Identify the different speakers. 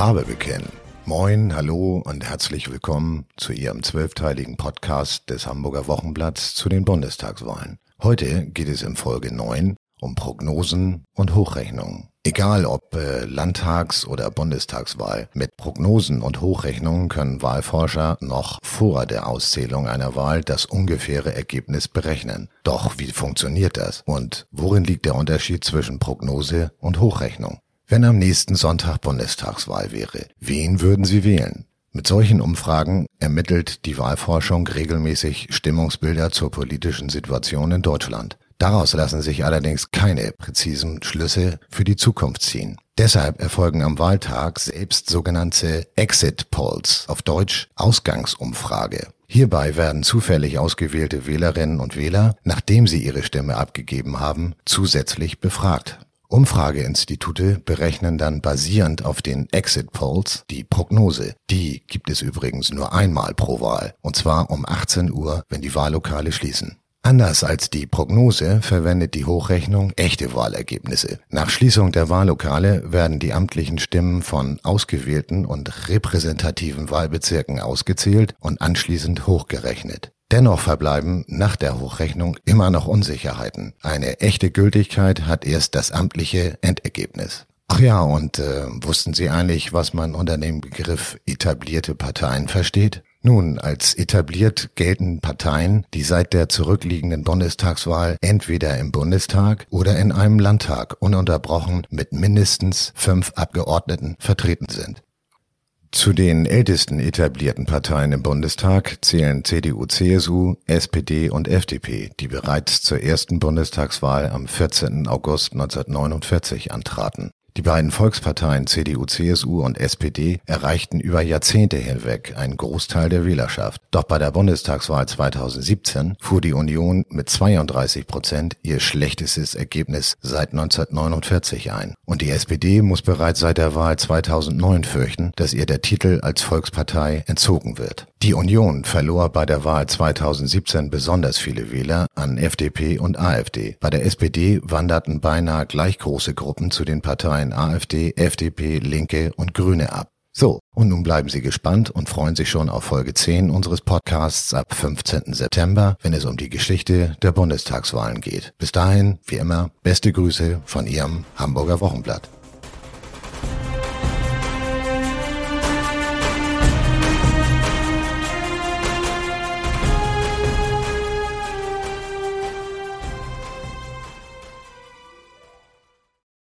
Speaker 1: Farbe bekennen. Moin, hallo und herzlich willkommen zu Ihrem zwölfteiligen Podcast des Hamburger Wochenblatts zu den Bundestagswahlen. Heute geht es in Folge 9 um Prognosen und Hochrechnungen. Egal ob äh, Landtags- oder Bundestagswahl, mit Prognosen und Hochrechnungen können Wahlforscher noch vor der Auszählung einer Wahl das ungefähre Ergebnis berechnen. Doch wie funktioniert das? Und worin liegt der Unterschied zwischen Prognose und Hochrechnung? Wenn am nächsten Sonntag Bundestagswahl wäre, wen würden Sie wählen? Mit solchen Umfragen ermittelt die Wahlforschung regelmäßig Stimmungsbilder zur politischen Situation in Deutschland. Daraus lassen sich allerdings keine präzisen Schlüsse für die Zukunft ziehen. Deshalb erfolgen am Wahltag selbst sogenannte Exit Polls, auf Deutsch Ausgangsumfrage. Hierbei werden zufällig ausgewählte Wählerinnen und Wähler, nachdem sie ihre Stimme abgegeben haben, zusätzlich befragt. Umfrageinstitute berechnen dann basierend auf den Exit Polls die Prognose. Die gibt es übrigens nur einmal pro Wahl, und zwar um 18 Uhr, wenn die Wahllokale schließen. Anders als die Prognose verwendet die Hochrechnung echte Wahlergebnisse. Nach Schließung der Wahllokale werden die amtlichen Stimmen von ausgewählten und repräsentativen Wahlbezirken ausgezählt und anschließend hochgerechnet. Dennoch verbleiben nach der Hochrechnung immer noch Unsicherheiten. Eine echte Gültigkeit hat erst das amtliche Endergebnis. Ach ja, und äh, wussten Sie eigentlich, was man unter dem Begriff etablierte Parteien versteht? Nun, als etabliert gelten Parteien, die seit der zurückliegenden Bundestagswahl entweder im Bundestag oder in einem Landtag ununterbrochen mit mindestens fünf Abgeordneten vertreten sind. Zu den ältesten etablierten Parteien im Bundestag zählen CDU, CSU, SPD und FDP, die bereits zur ersten Bundestagswahl am 14. August 1949 antraten. Die beiden Volksparteien CDU, CSU und SPD erreichten über Jahrzehnte hinweg einen Großteil der Wählerschaft. Doch bei der Bundestagswahl 2017 fuhr die Union mit 32 Prozent ihr schlechtestes Ergebnis seit 1949 ein. Und die SPD muss bereits seit der Wahl 2009 fürchten, dass ihr der Titel als Volkspartei entzogen wird. Die Union verlor bei der Wahl 2017 besonders viele Wähler an FDP und AfD. Bei der SPD wanderten beinahe gleich große Gruppen zu den Parteien AfD, FDP, Linke und Grüne ab. So, und nun bleiben Sie gespannt und freuen sich schon auf Folge 10 unseres Podcasts ab 15. September, wenn es um die Geschichte der Bundestagswahlen geht. Bis dahin, wie immer, beste Grüße von Ihrem Hamburger Wochenblatt.